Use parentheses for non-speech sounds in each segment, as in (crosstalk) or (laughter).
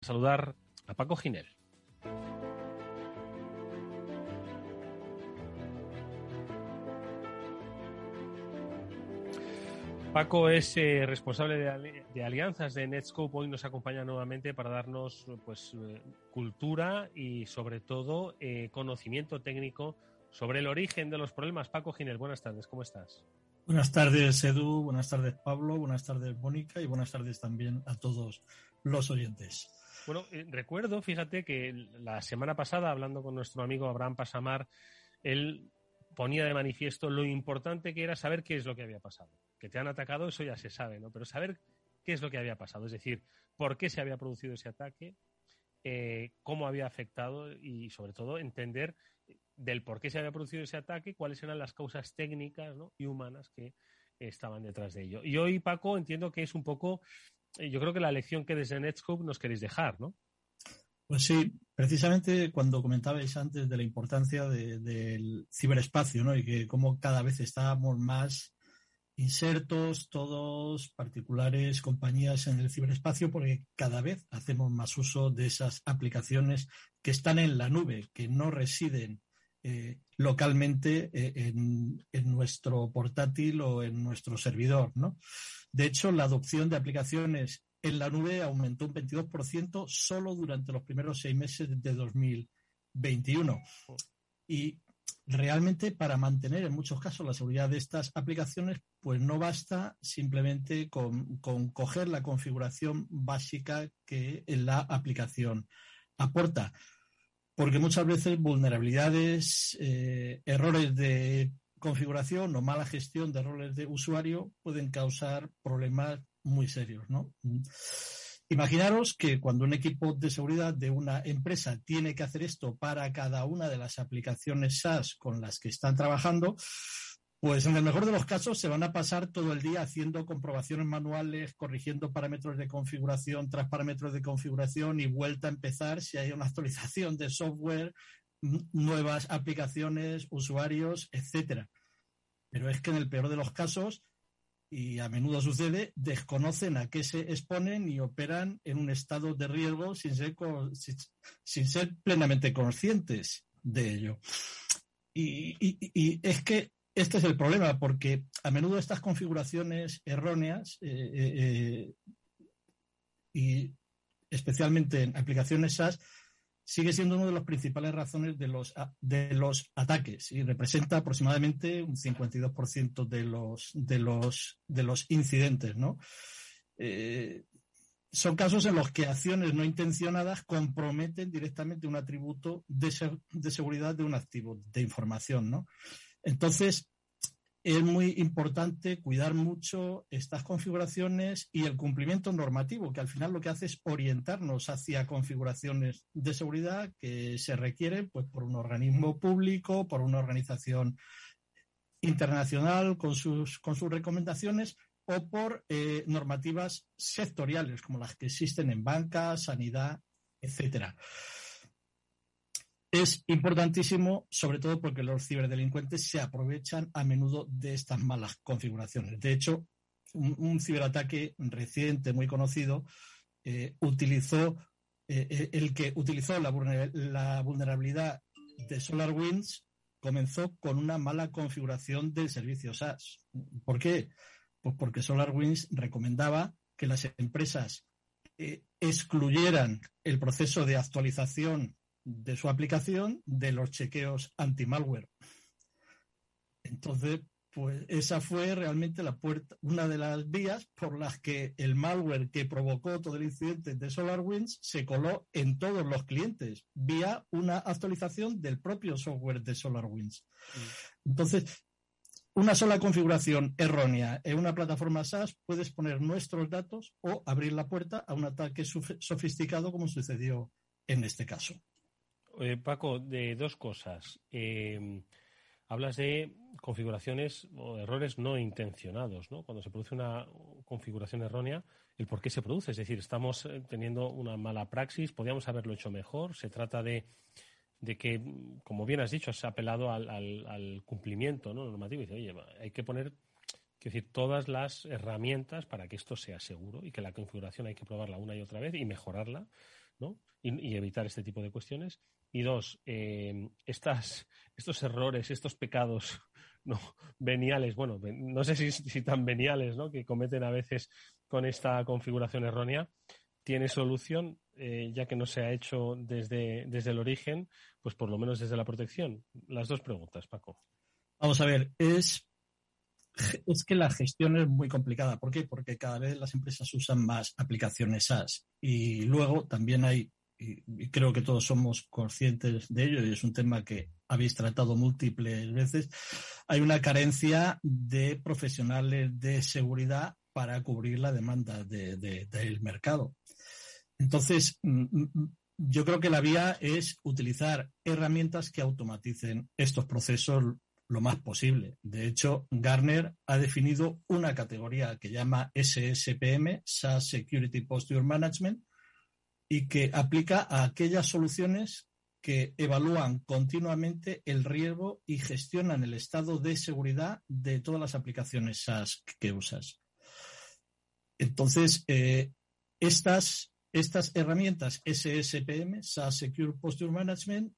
saludar a Paco Ginel. Paco es eh, responsable de, alianzas de Netscope. Hoy nos acompaña nuevamente para darnos pues, eh, cultura y sobre todo eh, conocimiento técnico sobre el origen de los problemas. Paco Ginel, buenas tardes, ¿cómo estás? Buenas tardes, Edu. Buenas tardes, Pablo. Buenas tardes, Mónica. Y buenas tardes también a todos los oyentes. Bueno, recuerdo, fíjate que la semana pasada, hablando con nuestro amigo Abraham Pasamar, él ponía de manifiesto lo importante que era saber qué es lo que había pasado que te han atacado, eso ya se sabe, ¿no? Pero saber qué es lo que había pasado, es decir, por qué se había producido ese ataque, eh, cómo había afectado y sobre todo entender del por qué se había producido ese ataque, cuáles eran las causas técnicas y humanas que estaban detrás de ello. Y hoy, Paco, entiendo que es un poco, eh, yo creo que la lección que desde Netscope nos queréis dejar, ¿no? Pues sí, precisamente cuando comentabais antes de la importancia del ciberespacio, ¿no? Y que cómo cada vez estábamos más insertos, todos particulares, compañías en el ciberespacio, porque cada vez hacemos más uso de esas aplicaciones que están en la nube, que no residen eh, localmente eh, en, nuestro portátil o en nuestro servidor. ¿no? De hecho, la adopción de aplicaciones en la nube aumentó un 22% solo durante los primeros seis meses de 2021. Y realmente para mantener en muchos casos la seguridad de estas aplicaciones, pues no basta simplemente con, coger la configuración básica que la aplicación aporta. Porque muchas veces vulnerabilidades, eh, errores de configuración o mala gestión de roles de usuario pueden causar problemas muy serios, ¿no? Imaginaros que cuando un equipo de seguridad de una empresa tiene que hacer esto para cada una de las aplicaciones SaaS con las que están trabajando, pues en el mejor de los casos se van a pasar todo el día haciendo comprobaciones manuales, corrigiendo parámetros de configuración tras parámetros de configuración y vuelta a empezar si hay una actualización de software, nuevas aplicaciones, usuarios, etcétera. Pero es que en el peor de los casos y a menudo sucede, desconocen a qué se exponen y operan en un estado de riesgo sin ser, sin, ser plenamente conscientes de ello. Y, es que este es el problema, porque a menudo estas configuraciones erróneas eh, eh, eh, y especialmente en aplicaciones SaaS sigue siendo una de las principales razones de los, ataques y representa aproximadamente un 52% de los, de, los, de los incidentes, son casos en los que acciones no intencionadas comprometen directamente un atributo de, seguridad de un activo de información. Entonces, es muy importante cuidar mucho estas configuraciones y el cumplimiento normativo, que al final lo que hace es orientarnos hacia configuraciones de seguridad que se requieren pues, por un organismo público, por una organización internacional con sus, con sus recomendaciones o por eh, normativas sectoriales como las que existen en banca, sanidad, etcétera es importantísimo, sobre todo porque los ciberdelincuentes se aprovechan a menudo de estas malas configuraciones. De hecho, un, ciberataque reciente, muy conocido, eh, utilizó eh, eh, el que utilizó la, vulnerabilidad de SolarWinds comenzó con una mala configuración del servicio SaaS. ¿Por qué? Pues porque SolarWinds recomendaba que las empresas excluyeran el proceso de actualización de su aplicación de los chequeos anti-malware. Entonces, pues esa fue realmente la puerta, una de las vías por las que el malware que provocó todo el incidente de SolarWinds se coló en todos los clientes vía una actualización del propio software de SolarWinds. Mm. Entonces, una sola configuración errónea en una plataforma SaaS puede exponer nuestros datos o abrir la puerta a un ataque sofisticado como sucedió en este caso. Eh, Paco, de dos cosas. Em, hablas de configuraciones o errores no intencionados, ¿no? Cuando se produce una configuración errónea, el por qué se produce. Es decir, estamos eh, teniendo una mala praxis, podríamos haberlo hecho mejor. Se trata de, que, como bien has dicho, se ha apelado al, cumplimiento ¿no? normativo. Y dice, oye, hay que poner decir, todas las herramientas para que esto sea seguro y que la configuración hay que probarla una y otra vez y mejorarla ¿no? Y, evitar este tipo de cuestiones. Y dos, eh, estas, estos errores, estos pecados (laughs) veniales, bueno, no sé si, si tan veniales, ¿no? Que cometen a veces con esta configuración errónea, tiene solución, eh, ya que no se ha hecho desde, desde el origen, pues por lo menos desde la protección. Las dos preguntas, Paco. Vamos a ver, es, es que la gestión es muy complicada. ¿Por qué? Porque cada vez las empresas usan más aplicaciones SaaS y luego también hay, y creo que todos somos conscientes de ello, y es un tema que habéis tratado múltiples veces, hay una carencia de profesionales de seguridad para cubrir la demanda del mercado. Entonces, mm, mm, mm, yo creo que la vía es utilizar herramientas que automaticen estos procesos lo más posible. De hecho, Garner ha definido una categoría que llama SSPM, SaaS Security Posture Management, y que aplica a aquellas soluciones que evalúan continuamente el riesgo y gestionan el estado de seguridad de todas las aplicaciones SaaS que usas. Entonces, eh, estas, estas herramientas SSPM, SaaS Secure Posture Management,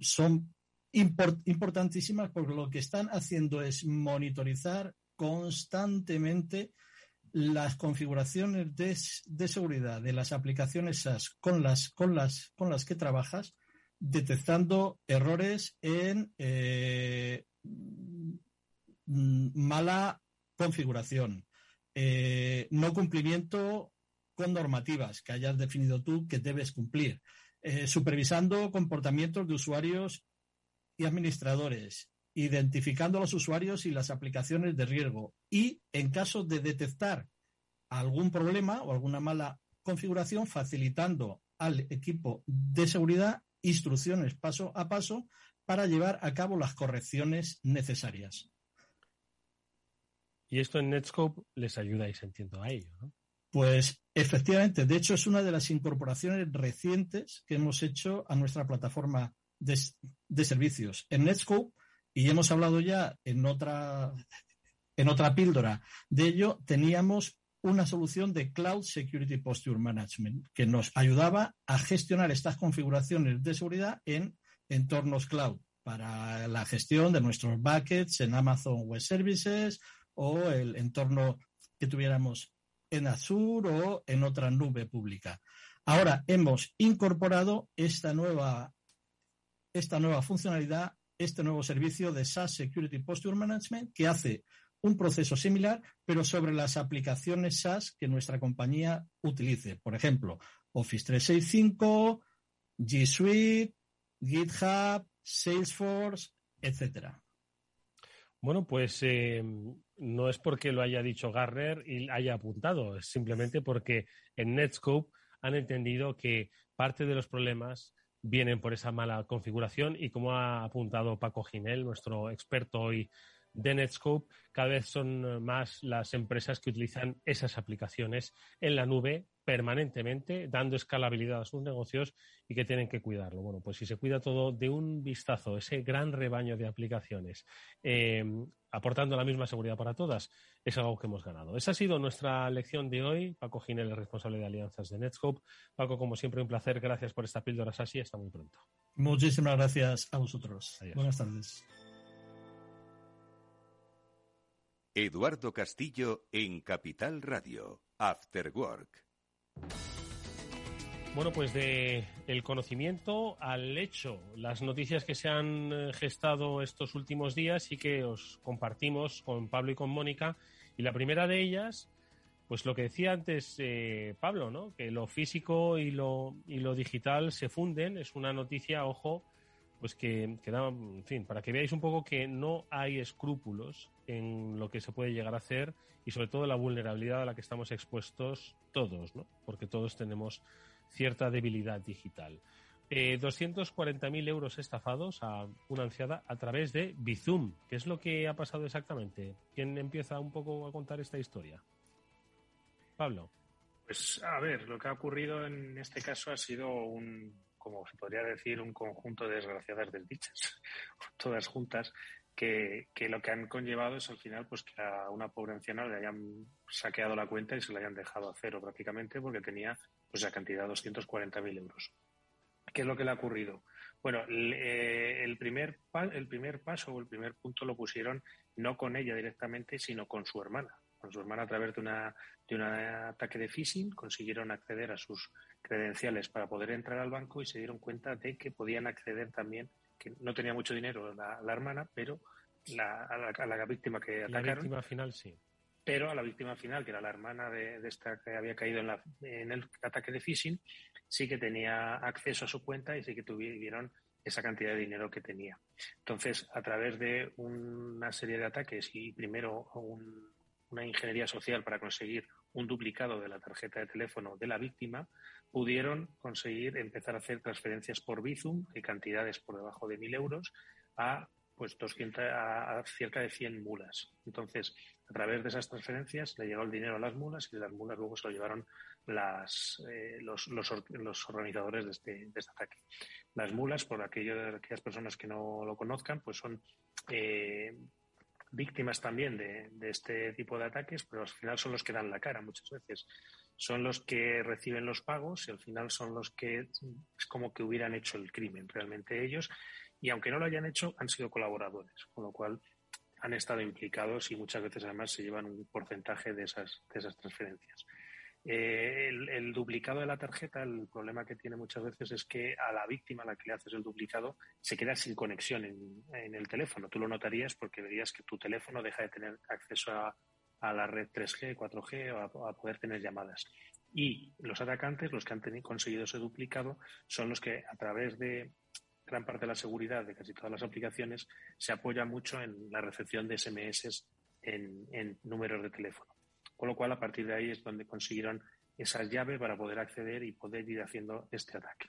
son importantísimas porque lo que están haciendo es monitorizar constantemente las configuraciones de, seguridad de las aplicaciones SaaS con las, con las, con las que trabajas, detectando errores en eh, mala configuración, eh, no cumplimiento con normativas que hayas definido tú que debes cumplir, eh, supervisando comportamientos de usuarios y administradores, identificando a los usuarios y las aplicaciones de riesgo y, en caso de detectar algún problema o alguna mala configuración, facilitando al equipo de seguridad instrucciones paso a paso para llevar a cabo las correcciones necesarias. Y esto en Netscope les ayudáis, entiendo, a ello, ¿no? Pues efectivamente, de hecho es una de las incorporaciones recientes que hemos hecho a nuestra plataforma de, servicios. En Netscope, y hemos hablado ya en otra, en otra píldora de ello, teníamos una solución de Cloud Security Posture Management que nos ayudaba a gestionar estas configuraciones de seguridad en entornos cloud para la gestión de nuestros buckets en Amazon Web Services o el entorno que tuviéramos en Azure o en otra nube pública. Ahora hemos incorporado esta nueva, esta nueva funcionalidad, este nuevo servicio de SaaS Security Posture Management que hace un proceso similar, pero sobre las aplicaciones SaaS que nuestra compañía utilice. Por ejemplo, Office 365, G Suite, GitHub, Salesforce, etcétera. Bueno, pues eh, no es porque lo haya dicho Garner y haya apuntado, es simplemente porque en Netscope han entendido que parte de los problemas vienen por esa mala configuración y como ha apuntado Paco Ginel, nuestro experto hoy de Netscope, cada vez son más las empresas que utilizan esas aplicaciones en la nube permanentemente, dando escalabilidad a sus negocios y que tienen que cuidarlo. Bueno, pues si se cuida todo de un vistazo, ese gran rebaño de aplicaciones, eh, aportando la misma seguridad para todas, es algo que hemos ganado. Esa ha sido nuestra lección de hoy. Paco Ginel, el responsable de alianzas de Netscope. Paco, como siempre, un placer. Gracias por esta píldora, Sasi. Hasta muy pronto. Muchísimas gracias a vosotros. Buenas tardes. Eduardo Castillo en Capital Radio, After Work. Bueno, pues de el conocimiento al hecho, las noticias que se han eh, gestado estos últimos días y que os compartimos con Pablo y con Mónica. Y la primera de ellas, pues lo que decía antes eh, Pablo, ¿no? Que lo físico y lo, y lo digital se funden. Es una noticia, ojo, pues que, que da, en fin, para que veáis un poco que no hay escrúpulos en lo que se puede llegar a hacer y sobre todo la vulnerabilidad a la que estamos expuestos todos, ¿no? Porque todos tenemos cierta debilidad digital. Eh, 240.000 euros estafados a una anciada a través de Bizum. ¿Qué es lo que ha pasado exactamente? ¿Quién empieza un poco a contar esta historia? Pablo. Pues a ver, lo que ha ocurrido en este caso ha sido un, como se podría decir, un conjunto de desgraciadas desdichas, (laughs) todas juntas, que, lo que han conllevado es al final pues que a una pobre anciana le hayan saqueado la cuenta y se la hayan dejado a cero prácticamente porque tenía pues esa cantidad de 240.000 euros. ¿Qué es lo que le ha ocurrido? Bueno, eh, el, primer, el primer paso o el primer punto lo pusieron no con ella directamente, sino con su hermana. Con su hermana a través de, una, de un ataque de phishing consiguieron acceder a sus credenciales para poder entrar al banco y se dieron cuenta de que podían acceder también, que no tenía mucho dinero la, hermana, pero la, a, la, víctima que atacaron. La víctima final sí. Pero a la víctima final, que era la hermana de, de esta que había caído en, la, en el ataque de phishing, sí que tenía acceso a su cuenta y sí que tuvieron esa cantidad de dinero que tenía. Entonces, a través de una serie de ataques y primero una ingeniería social para conseguir un duplicado de la tarjeta de teléfono de la víctima, pudieron conseguir empezar a hacer transferencias por Bizum de cantidades por debajo de 1.000 euros a pues 200, a, cerca de 100 mulas. Entonces, a través de esas transferencias le llegó el dinero a las mulas y las mulas luego se lo llevaron las, eh, los, los, organizadores de este, de este ataque. Las mulas, por aquello de aquellas personas que no lo conozcan, pues son eh, víctimas también de, este tipo de ataques, pero al final son los que dan la cara muchas veces. Son los que reciben los pagos y al final son los que es como que hubieran hecho el crimen realmente ellos. Y aunque no lo hayan hecho, han sido colaboradores, con lo cual han estado implicados y muchas veces además se llevan un porcentaje de esas, de esas transferencias. Eh, el, duplicado de la tarjeta, el problema que tiene muchas veces es que a la víctima a la que le haces el duplicado se queda sin conexión en, el teléfono. Tú lo notarías porque verías que tu teléfono deja de tener acceso a, la red 3G, 4G o a, poder tener llamadas. Y los atacantes, los que han conseguido ese duplicado, son los que a través de gran parte de la seguridad de casi todas las aplicaciones se apoya mucho en la recepción de SMS en números de teléfono. Con lo cual, a partir de ahí es donde consiguieron esas llaves para poder acceder y poder ir haciendo este ataque.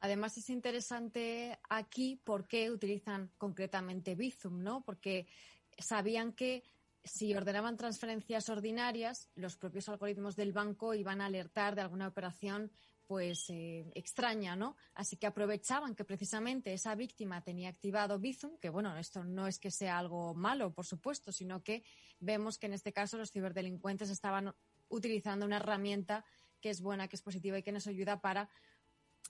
Además es interesante aquí por qué utilizan concretamente Bizum, ¿no? Porque sabían que si ordenaban transferencias ordinarias, los propios algoritmos del banco iban a alertar de alguna operación pues eh, extraña, ¿no? Así que aprovechaban que precisamente esa víctima tenía activado Bizum, que bueno, esto no es que sea algo malo, por supuesto, sino que vemos que en este caso los ciberdelincuentes estaban utilizando una herramienta que es buena, que es positiva y que nos ayuda para,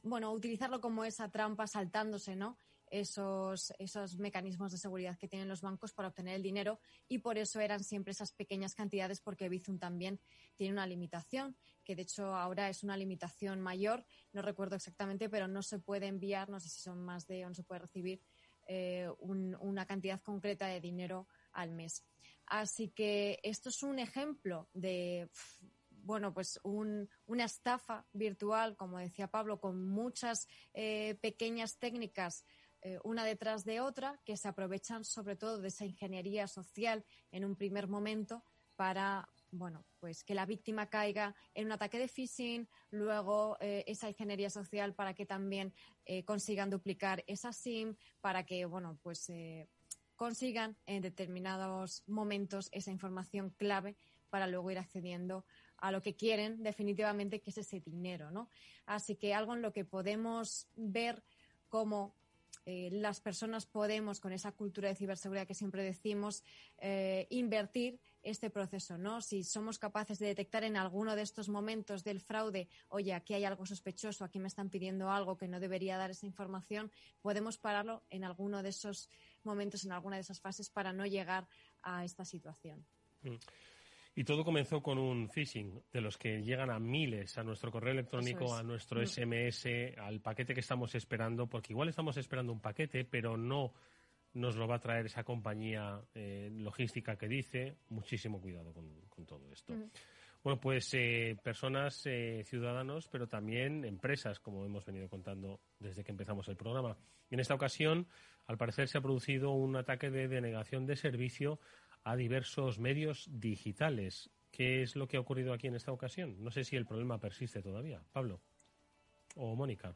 bueno, utilizarlo como esa trampa saltándose, ¿no? Esos, esos mecanismos de seguridad que tienen los bancos para obtener el dinero y por eso eran siempre esas pequeñas cantidades porque Bizum también tiene una limitación, que de hecho ahora es una limitación mayor, no recuerdo exactamente, pero no se puede enviar, no sé si son más de o no se puede recibir eh, una cantidad concreta de dinero al mes. Así que esto es un ejemplo de bueno, pues una estafa virtual, como decía Pablo, con muchas eh, pequeñas técnicas eh, una detrás de otra, que se aprovechan sobre todo de esa ingeniería social en un primer momento para, bueno, pues que la víctima caiga en un ataque de phishing, luego eh, esa ingeniería social para que también eh, consigan duplicar esa SIM, para que, bueno, pues consigan en determinados momentos esa información clave para luego ir accediendo a lo que quieren definitivamente, que es ese dinero, ¿no? Así que algo en lo que podemos ver como eh, las personas podemos, con esa cultura de ciberseguridad que siempre decimos, eh, invertir este proceso, ¿no? Si somos capaces de detectar en alguno de estos momentos del fraude, oye, aquí hay algo sospechoso, aquí me están pidiendo algo que no debería dar esa información, podemos pararlo en alguno de esos momentos, en alguna de esas fases para no llegar a esta situación. Mm. Y todo comenzó con un phishing, de los que llegan a miles a nuestro correo electrónico, a nuestro SMS, al paquete que estamos esperando, porque igual estamos esperando un paquete, pero no nos lo va a traer esa compañía eh, logística que dice. Muchísimo cuidado con, todo esto. Mm. Bueno, pues eh, personas, eh, ciudadanos, pero también empresas, como hemos venido contando desde que empezamos el programa. En esta ocasión, al parecer, se ha producido un ataque de denegación de servicio a diversos medios digitales. ¿Qué es lo que ha ocurrido aquí en esta ocasión? No sé si el problema persiste todavía. Pablo o Mónica.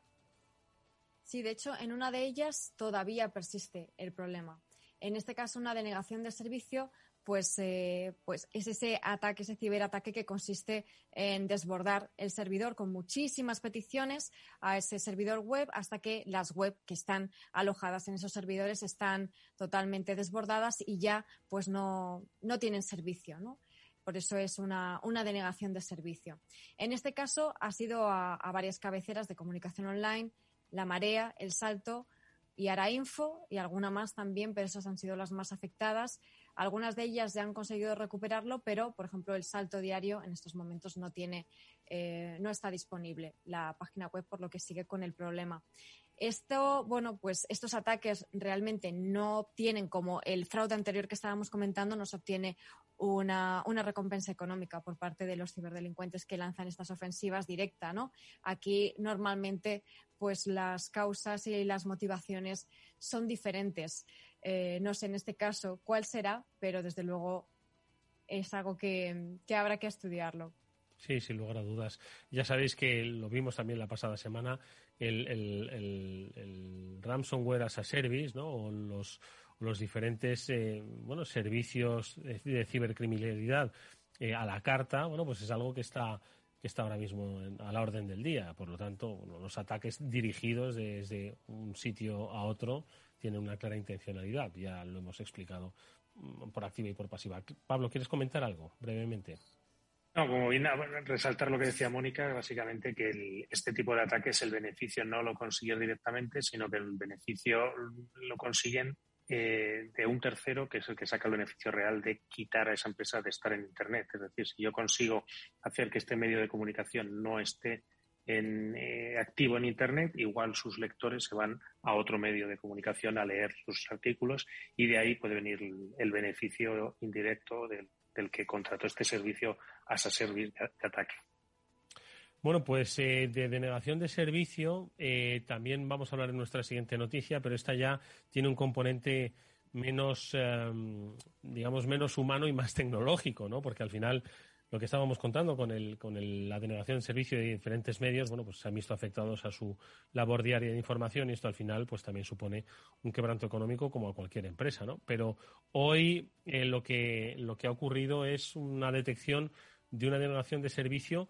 Sí, de hecho, en una de ellas todavía persiste el problema. En este caso, una denegación de servicio, pues, eh, pues es ese ataque, ese ciberataque que consiste en desbordar el servidor con muchísimas peticiones a ese servidor web hasta que las web que están alojadas en esos servidores están totalmente desbordadas y ya pues no, no tienen servicio, ¿no? por eso es una, denegación de servicio. En este caso ha sido a, varias cabeceras de comunicación online, La Marea, El Salto y Arainfo y alguna más también, pero esas han sido las más afectadas. Algunas de ellas ya han conseguido recuperarlo, pero, por ejemplo, el salto diario en estos momentos no tiene, eh, no está disponible la página web, por lo que sigue con el problema. Esto, bueno, pues estos ataques realmente no obtienen, como el fraude anterior que estábamos comentando, no se obtiene una, recompensa económica por parte de los ciberdelincuentes que lanzan estas ofensivas directa, ¿no? Aquí normalmente, pues las causas y las motivaciones son diferentes. Eh, no sé en este caso cuál será, pero desde luego es algo que, habrá que estudiarlo. Sí, sin lugar a dudas. Ya sabéis que lo vimos también la pasada semana, el, el, ransomware as a service, ¿no? O los, los diferentes eh, bueno, servicios de, cibercriminalidad eh, a la carta, bueno, pues es algo que está que está ahora mismo a la orden del día. Por lo tanto, los ataques dirigidos desde un sitio a otro tienen una clara intencionalidad. Ya lo hemos explicado mm, por activa y por pasiva. Pablo, ¿quieres comentar algo brevemente? No, como bien resaltar lo que decía Mónica, básicamente que este tipo de ataques el beneficio no lo consiguen directamente, sino que el beneficio lo consiguen eh, de un tercero que es el que saca el beneficio real de quitar a esa empresa de estar en Internet. Es decir, si yo consigo hacer que este medio de comunicación no esté eh, activo en Internet, igual sus lectores se van a otro medio de comunicación a leer sus artículos y de ahí puede venir el, beneficio indirecto del, que contrató este servicio a ese servicio de ataque. Bueno, pues eh, de denegación de servicio eh, también vamos a hablar en nuestra siguiente noticia, pero esta ya tiene un componente menos, digamos, menos humano y más tecnológico, ¿no? Porque al final lo que estábamos contando con, el, con la denegación de servicio de diferentes medios, bueno, pues se han visto afectados a su labor diaria de información y esto al final pues también supone un quebranto económico como a cualquier empresa, ¿no? Pero hoy eh, lo, que, lo que ha ocurrido es una detección de una denegación de servicio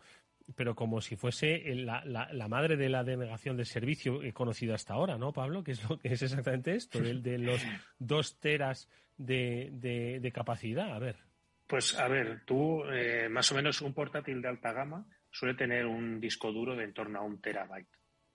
pero como si fuese la, la, madre de la denegación de servicio conocida hasta ahora, ¿no, Pablo? Que es lo que es exactamente esto, de los dos teras de, de, capacidad. A ver. Pues a ver, tú, eh, más o menos un portátil de alta gama suele tener un disco duro de en torno a un terabyte.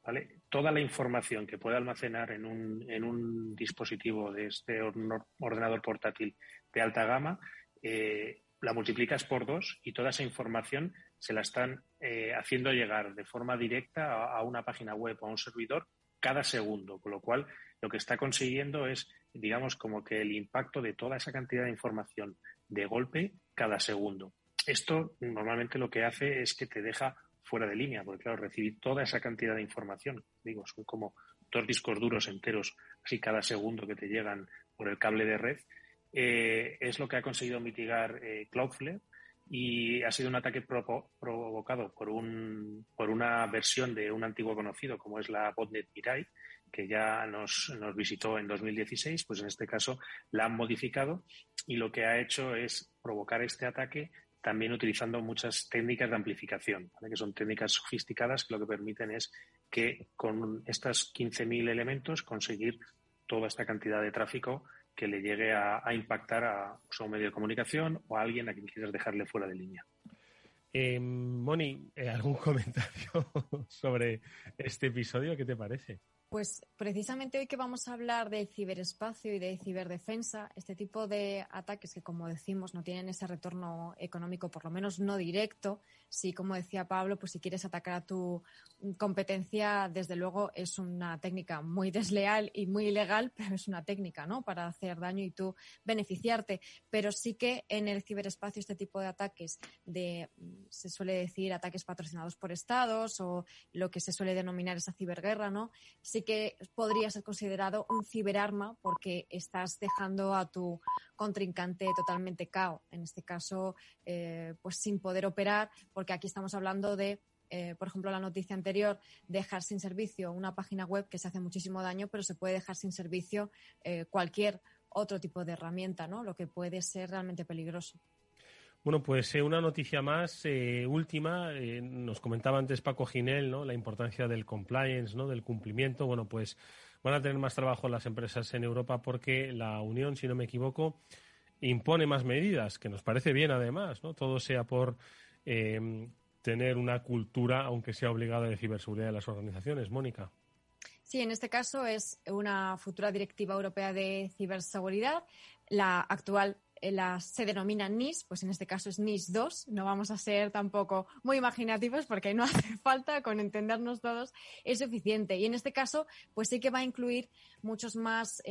¿vale? Toda la información que puede almacenar en un, en un dispositivo de este ordenador portátil de alta gama, eh, la multiplicas por dos y toda esa información se la están eh, haciendo llegar de forma directa a, una página web o a un servidor cada segundo, con lo cual lo que está consiguiendo es, digamos, como que el impacto de toda esa cantidad de información de golpe cada segundo. Esto normalmente lo que hace es que te deja fuera de línea, porque claro, recibir toda esa cantidad de información, digo, son como dos discos duros enteros, así cada segundo que te llegan por el cable de red, eh, es lo que ha conseguido mitigar eh, Cloudflare y ha sido un ataque provocado por, un, por una versión de un antiguo conocido como es la botnet Mirai, que ya nos, nos, visitó en 2016, pues en este caso la han modificado y lo que ha hecho es provocar este ataque también utilizando muchas técnicas de amplificación, que son técnicas sofisticadas que lo que permiten es que con estas 15.000 elementos conseguir toda esta cantidad de tráfico que le llegue a, impactar a, un medio de comunicación o a alguien a quien quieras dejarle fuera de línea. Eh, Moni, eh, ¿algún (laughs) comentario sobre este episodio? ¿Qué te parece? Pues precisamente hoy que vamos a hablar de ciberespacio y de ciberdefensa, este tipo de ataques que, como decimos, no tienen ese retorno económico, por lo menos no directo, si, como decía Pablo, pues si quieres atacar a tu competencia, desde luego es una técnica muy (laughs) desleal y muy ilegal, pero es una técnica, ¿no? Para hacer daño y tú beneficiarte. Pero sí que en el ciberespacio este tipo de ataques de, se suele decir, ataques patrocinados por estados o lo que se suele denominar esa ciberguerra, ¿no? Que podría ser considerado un ciberarma porque estás dejando a tu contrincante totalmente cao. En este caso, eh, pues sin poder operar, porque aquí estamos hablando de eh, por ejemplo, la noticia anterior, dejar sin servicio una página web que se hace muchísimo daño, pero se puede dejar sin servicio eh, cualquier otro tipo de herramienta, ¿no? Lo que puede ser realmente peligroso. Bueno, pues eh, una noticia más, última. nos comentaba antes Paco Ginel, ¿no? La importancia del compliance, ¿no? Del cumplimiento. Bueno, pues van a tener más trabajo las empresas en Europa porque la Unión, si no me equivoco, impone más medidas, que nos parece bien además, ¿no? Todo sea por eh, tener una cultura, aunque sea obligada, de ciberseguridad de las organizaciones. Mónica. Sí, en este caso es una futura directiva europea de ciberseguridad. La actual eh, se denomina NIS, pues en este caso es NIS 2. No vamos a ser tampoco muy imaginativos porque no (laughs) hace falta, con entendernos todos, es suficiente. Y en este caso, pues sí que va a incluir muchos más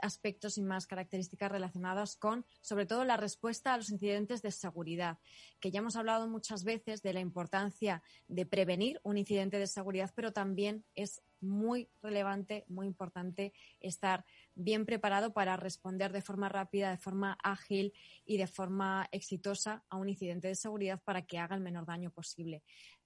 aspectos y más características relacionadas con, sobre todo, la respuesta a los incidentes de seguridad, que ya hemos hablado muchas veces de la importancia de prevenir un incidente de seguridad, pero también es muy relevante, muy importante estar bien preparado para responder de forma rápida, de forma ágil y de forma exitosa a un incidente de seguridad para que haga el menor daño posible.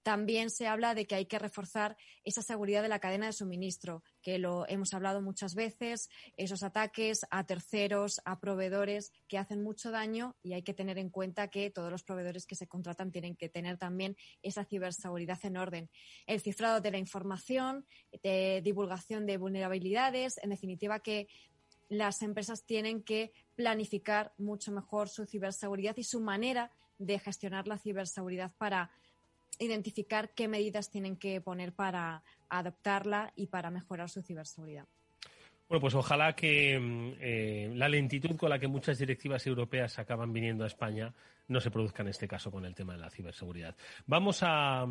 También se habla de que hay que reforzar esa seguridad de la cadena de suministro, que lo hemos hablado muchas veces, esos ataques a terceros, a proveedores que hacen mucho daño y hay que tener en cuenta que todos los proveedores que se contratan tienen que tener también esa ciberseguridad en orden. El cifrado de la información, de divulgación de vulnerabilidades, en definitiva que las empresas tienen que planificar mucho mejor su ciberseguridad y su manera de gestionar la ciberseguridad para identificar qué medidas tienen que poner para adoptarla y para mejorar su ciberseguridad. Bueno, pues ojalá que mm, eh, la lentitud con la que muchas directivas europeas acaban viniendo a España no se produzca en este caso con el tema de la ciberseguridad. Vamos a.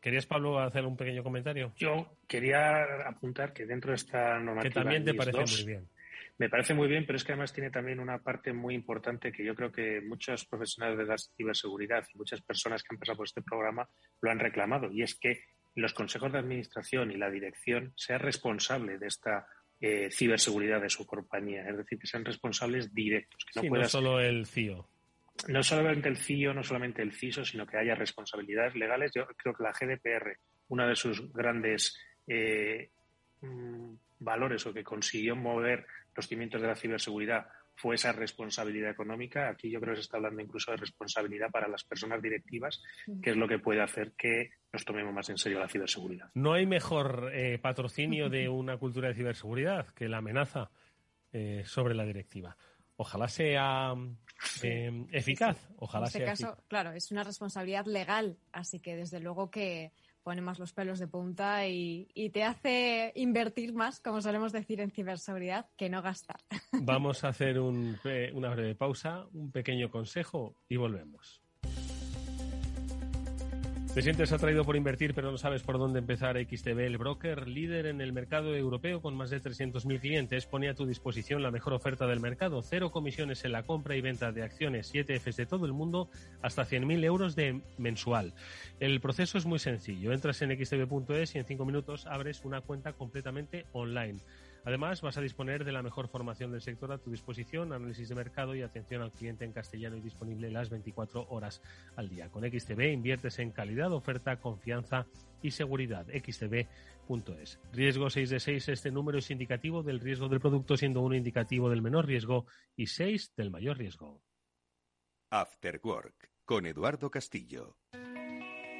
¿Querías, Pablo, hacer un pequeño comentario? Yo quería apuntar que dentro de esta normativa. Que también te parece muy bien. Me parece muy bien, pero es que además tiene también una parte muy importante que yo creo que muchos profesionales de la ciberseguridad y muchas personas que han pasado por este programa lo han reclamado, y es que los consejos de administración y la dirección sean responsables de esta eh, ciberseguridad de su compañía, es decir, que sean responsables directos. Que no, solo el CIO. No solamente el CIO, no solamente el CISO, sino que haya responsabilidades legales. Yo creo que la GDPR, una de sus grandes eh, mm, valores o que consiguió mover los cimientos de la ciberseguridad fue esa responsabilidad económica. Aquí yo creo que se está hablando incluso de responsabilidad para las personas directivas, que es lo que puede hacer que nos tomemos más en serio la ciberseguridad. No hay mejor eh, patrocinio de una cultura de ciberseguridad que la amenaza eh, sobre la directiva. Ojalá sea eh, eficaz. Ojalá en este caso, claro, es una responsabilidad legal, así que desde luego que pone más los pelos de punta y, te hace invertir más, como solemos decir en ciberseguridad, que no gastar. (laughs) Vamos a hacer una breve pausa, un pequeño consejo y volvemos. ¿Te sientes atraído por invertir pero no sabes por dónde empezar? XTB, el broker líder en el mercado europeo con más de 300.000 clientes, pone a tu disposición la mejor oferta del mercado. Cero comisiones en la compra y venta de acciones 7 Fs de todo el mundo hasta 100.000 euros de mensual. El proceso es muy sencillo. Entras en xtb.es y en 5 minutos abres una cuenta completamente online. Además, vas a disponer de la mejor formación del sector a tu disposición, análisis de mercado y atención al cliente en castellano y disponible las 24 horas al día. Con XTB inviertes en calidad, oferta, confianza y seguridad. XTB.es. Riesgo 6 de 6. Este número es indicativo del riesgo del producto, siendo uno indicativo del menor riesgo y 6 del mayor riesgo. After Work con Eduardo Castillo.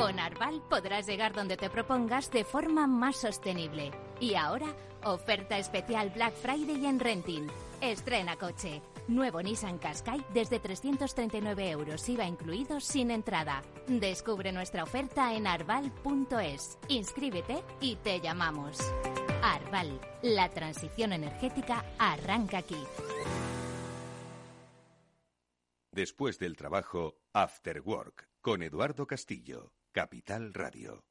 Con Arval podrás llegar donde te propongas de forma más sostenible. Y ahora, oferta especial Black Friday en Renting. Estrena coche. Nuevo Nissan Qashqai desde 339 euros IVA incluido sin entrada. Descubre nuestra oferta en arval.es. Inscríbete y te llamamos. Arval, la transición energética arranca aquí. Después del trabajo, After Work, con Eduardo Castillo. Capital Radio.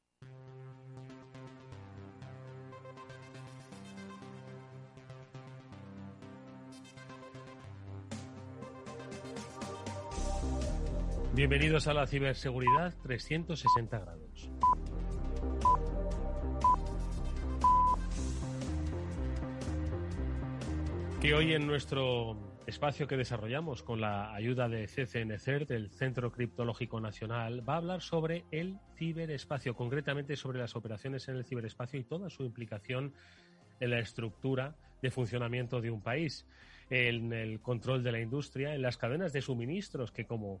Bienvenidos a la ciberseguridad 360 grados. Que hoy en nuestro espacio que desarrollamos con la ayuda de CCNCERT, del Centro Criptológico Nacional, va a hablar sobre el ciberespacio, concretamente sobre las operaciones en el ciberespacio y toda su implicación en la estructura de funcionamiento de un país, en el control de la industria, en las cadenas de suministros que como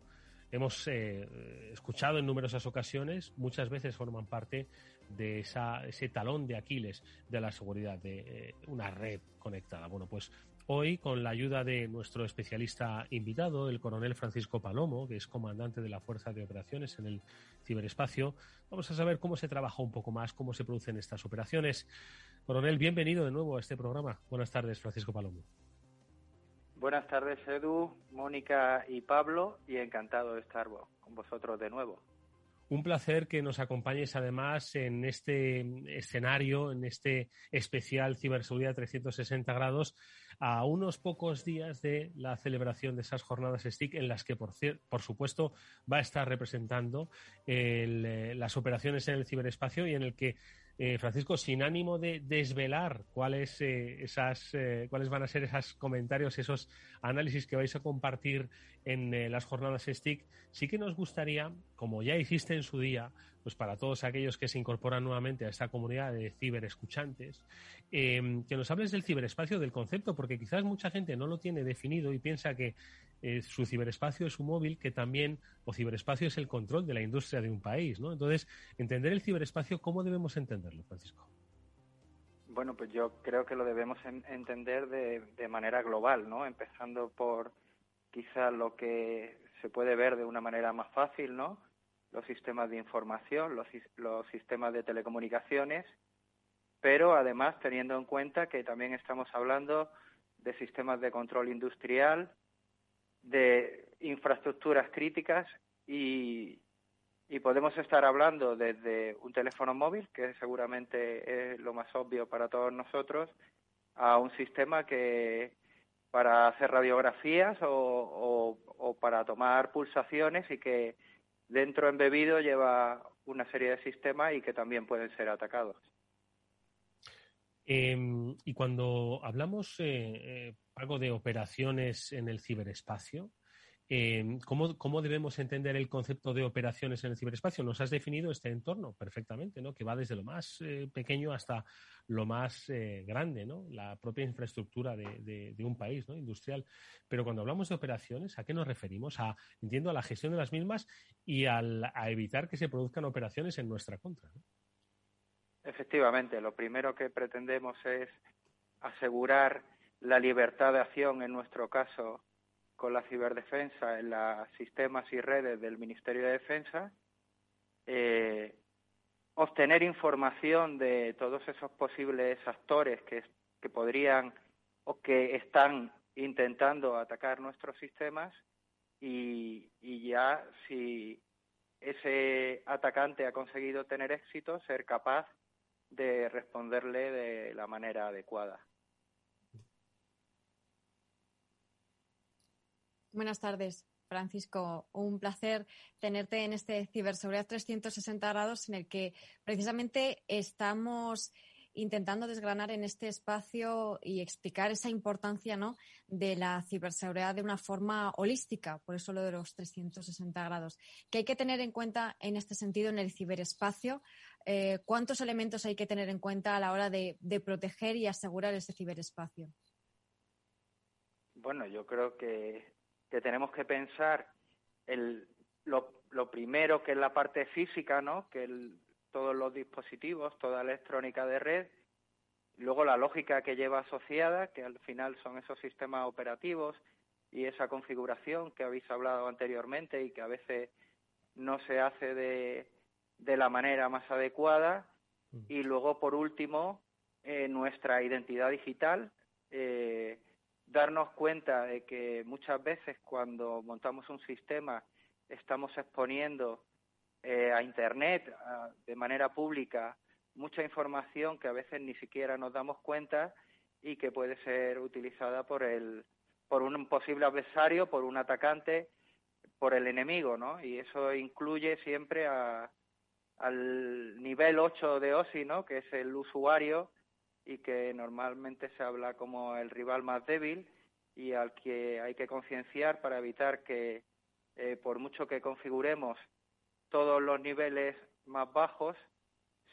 hemos eh, escuchado en numerosas ocasiones, muchas veces forman parte de ese talón de Aquiles de la seguridad, de eh, una red conectada. Bueno, pues hoy, con la ayuda de nuestro especialista invitado, el coronel Francisco Palomo, que es comandante de la Fuerza de Operaciones en el ciberespacio, vamos a saber cómo se trabaja un poco más, cómo se producen estas operaciones. Coronel, bienvenido de nuevo a este programa. Buenas tardes, Francisco Palomo. Buenas tardes, Edu, Mónica y Pablo, y encantado de estar con vosotros de nuevo. Un placer que nos acompañes además en este escenario, en este especial Ciberseguridad 360 grados, a unos pocos días de la celebración de esas jornadas STIC en las que, por, por supuesto, va a estar representando eh, las operaciones en el ciberespacio y en el que eh, Francisco, sin ánimo de desvelar cuáles, eh, esas, eh, cuáles van a ser esos comentarios, esos análisis que vais a compartir en las jornadas STIC, sí que nos gustaría, como ya hiciste en su día, pues para todos aquellos que se incorporan nuevamente a esta comunidad de ciberescuchantes, que nos hables del ciberespacio, del concepto, porque quizás mucha gente no lo tiene definido y piensa que su ciberespacio es un móvil que también, o ciberespacio es el control de la industria de un país, ¿no? Entonces, entender el ciberespacio, ¿cómo debemos entenderlo, Francisco? Bueno, pues yo creo que lo debemos entender de, manera global, ¿no? Empezando por quizá lo que se puede ver de una manera más fácil, ¿no? Los sistemas de información, los sistemas de telecomunicaciones, pero además teniendo en cuenta que también estamos hablando de sistemas de control industrial, de infraestructuras críticas y, podemos estar hablando desde un teléfono móvil, que seguramente es lo más obvio para todos nosotros, a un sistema que para hacer radiografías o, o para tomar pulsaciones y que dentro embebido lleva una serie de sistemas y que también pueden ser atacados. Em, y cuando hablamos, eh, eh, de operaciones en el ciberespacio, em, ¿cómo, debemos entender el concepto de operaciones en el ciberespacio? Nos has definido este entorno perfectamente, ¿no? Que va desde lo más eh, pequeño hasta lo más grande, ¿no? La propia infraestructura de, un país. Industrial. Pero cuando hablamos de operaciones, ¿a qué nos referimos? A, entiendo, a la gestión de las mismas y a evitar que se produzcan operaciones en nuestra contra, ¿no? Efectivamente, lo primero que pretendemos es asegurar la libertad de acción, en nuestro caso, con la ciberdefensa en los sistemas y redes del Ministerio de Defensa, eh, obtener información de todos esos posibles actores que, que podrían o que están intentando atacar nuestros sistemas y, y ya si ese atacante ha conseguido tener éxito, ser capaz de responderle de la manera adecuada. Buenas tardes, Francisco. Un placer tenerte en este Ciberseguridad 360 grados en el que precisamente estamos intentando desgranar en este espacio y explicar esa importancia ¿no? de la ciberseguridad de una forma holística, por eso lo de los 360 grados. Que hay que tener en cuenta en este sentido en el ciberespacio eh, ¿cuántos elementos hay que tener en cuenta a la hora de, proteger y asegurar ese ciberespacio? Bueno, yo creo que, tenemos que pensar el, lo, primero que es la parte física, ¿no? Que todos los dispositivos, toda electrónica de red, luego la lógica que lleva asociada, que al final son esos sistemas operativos y esa configuración que habéis hablado anteriormente y que a veces no se hace de, de la manera más adecuada mm. y luego, por último, eh, nuestra identidad digital, eh, darnos cuenta de que muchas veces cuando montamos un sistema estamos exponiendo eh, a Internet de manera pública mucha información que a veces ni siquiera nos damos cuenta y que puede ser utilizada por el por un posible adversario, por un atacante por el enemigo, ¿no? Y eso incluye siempre a, al nivel 8 de OSI, ¿no? Que es el usuario y que normalmente se habla como el rival más débil y al que hay que concienciar para evitar que, eh, por mucho que configuremos todos los niveles más bajos,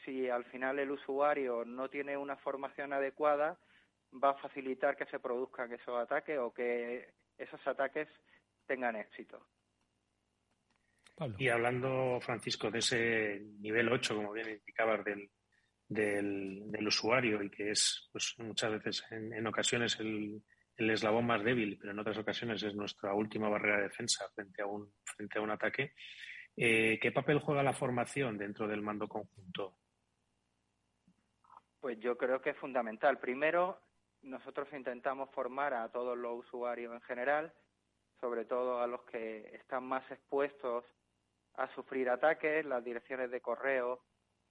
si al final el usuario no tiene una formación adecuada, va a facilitar que se produzcan esos ataques o que esos ataques tengan éxito. Y hablando, Francisco, de ese nivel 8, como bien indicabas, del, del, usuario y que es pues, muchas veces, en, ocasiones, el, el, eslabón más débil, pero en otras ocasiones es nuestra última barrera de defensa frente a un, frente a un ataque, eh, ¿qué papel juega la formación dentro del mando conjunto? Pues yo creo que es fundamental. Primero, nosotros intentamos formar a todos los usuarios en general, sobre todo a los que están más expuestos a sufrir ataques, las direcciones de correo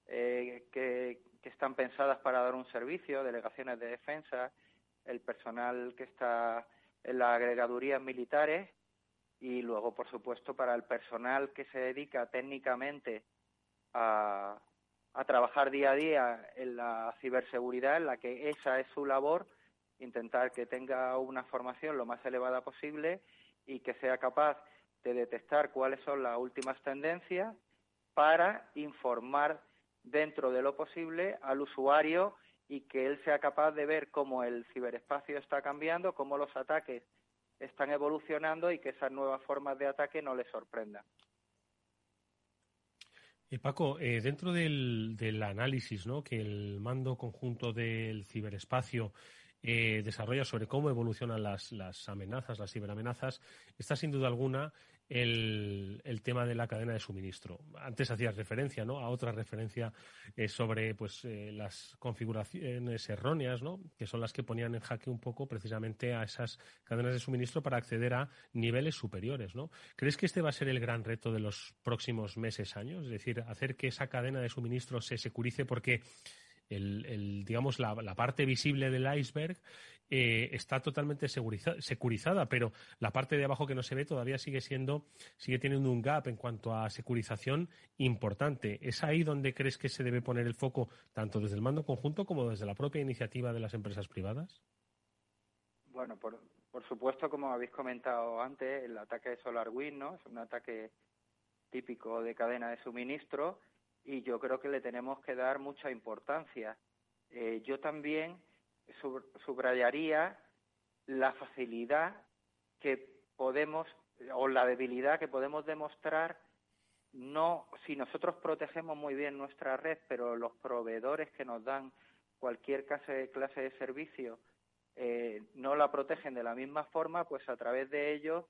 eh, que, están pensadas para dar un servicio, delegaciones de defensa, el personal que está en las agregadurías militares y luego, por supuesto, para el personal que se dedica técnicamente a, a trabajar día a día en la ciberseguridad, en la que esa es su labor, intentar que tenga una formación lo más elevada posible y que sea capaz de detectar cuáles son las últimas tendencias para informar dentro de lo posible al usuario y que él sea capaz de ver cómo el ciberespacio está cambiando, cómo los ataques están evolucionando y que esas nuevas formas de ataque no le sorprendan. Eh, Paco, eh, dentro del, del, análisis ¿no? que el mando conjunto del ciberespacio eh, desarrolla sobre cómo evolucionan las, las, amenazas, las ciberamenazas, está sin duda alguna el, tema de la cadena de suministro. Antes hacías referencia ¿no? a otra referencia eh, sobre pues, eh, las configuraciones erróneas, ¿no? que son las que ponían en jaque un poco precisamente a esas cadenas de suministro para acceder a niveles superiores. ¿no? ¿Crees que este va a ser el gran reto de los próximos meses, años? Es decir, hacer que esa cadena de suministro se securice porque el, digamos, la, parte visible del iceberg eh, está totalmente securizada, pero la parte de abajo que no se ve todavía sigue siendo, sigue teniendo un gap en cuanto a securización importante. ¿Es ahí donde crees que se debe poner el foco, tanto desde el mando conjunto como desde la propia iniciativa de las empresas privadas? Bueno, por, por supuesto, como habéis comentado antes, el ataque de SolarWind, ¿no? Es un ataque típico de cadena de suministro y yo creo que le tenemos que dar mucha importancia. Eh, yo también subrayaría la facilidad que podemos o la debilidad que podemos demostrar no si nosotros protegemos muy bien nuestra red, pero los proveedores que nos dan cualquier clase, de servicio eh, no la protegen de la misma forma, pues a través de ellos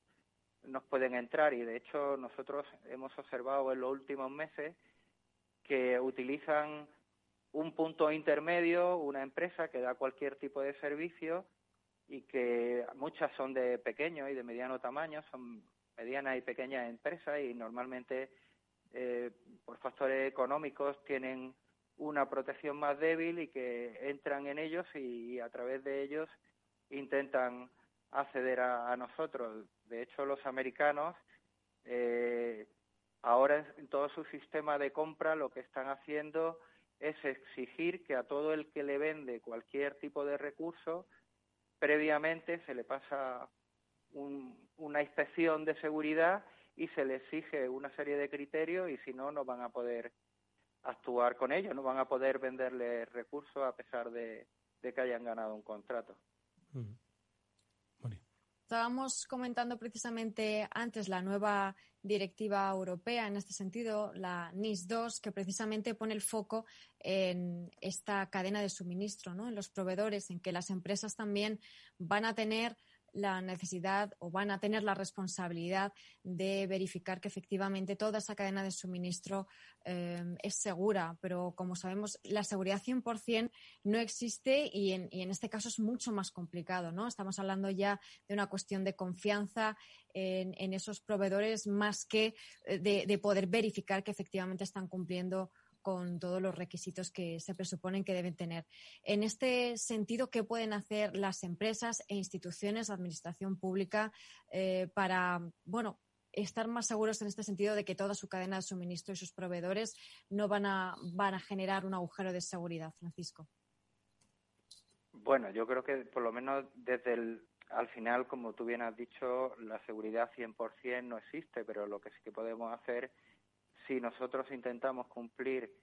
nos pueden entrar. Y de hecho nosotros hemos observado en los últimos meses que utilizan un punto intermedio, una empresa que da cualquier tipo de servicio y que muchas son de pequeño y de mediano tamaño, son medianas y pequeñas empresas y normalmente eh, por factores económicos tienen una protección más débil y que entran en ellos y, a través de ellos intentan acceder a, nosotros. De hecho, los americanos eh, Ahora en todo su sistema de compra lo que están haciendo es exigir que a todo el que le vende cualquier tipo de recurso, previamente se le pasa una inspección de seguridad y se le exige una serie de criterios y si no, no van a poder actuar con ellos, no van a poder venderle recursos a pesar de, que hayan ganado un contrato. Mm. Estábamos comentando precisamente antes la nueva directiva europea en este sentido, la NIS 2, que precisamente pone el foco en esta cadena de suministro, ¿no? en los proveedores, en que las empresas también van a tener la necesidad o van a tener la responsabilidad de verificar que efectivamente toda esa cadena de suministro eh, es segura. Pero como sabemos, la seguridad 100% no existe y en, en, este caso es mucho más complicado. ¿no? Estamos hablando ya de una cuestión de confianza en, en esos proveedores más que eh, de poder verificar que efectivamente están cumpliendo con todos los requisitos que se presuponen que deben tener. En este sentido, ¿qué pueden hacer las empresas e instituciones, administración pública, eh, para, bueno, estar más seguros en este sentido de que toda su cadena de suministro y sus proveedores no van a, van a generar un agujero de seguridad, Francisco? Bueno, yo creo que por lo menos desde el al final, como tú bien has dicho, la seguridad 100% no existe, pero lo que sí que podemos hacer, si nosotros intentamos cumplir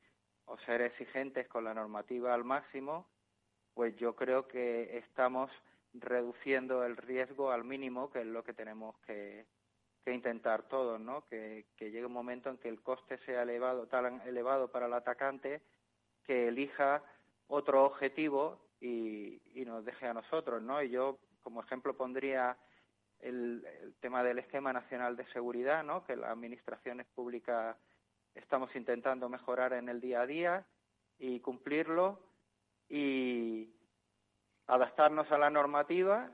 o ser exigentes con la normativa al máximo, pues yo creo que estamos reduciendo el riesgo al mínimo, que es lo que tenemos que, intentar todos, ¿no? Que, llegue un momento en que el coste sea elevado, tan elevado para el atacante que elija otro objetivo y, y nos deje a nosotros, ¿no? Y yo como ejemplo pondría el, tema del esquema nacional de seguridad, ¿no? que las administraciones públicas estamos intentando mejorar en el día a día y cumplirlo y adaptarnos a la normativa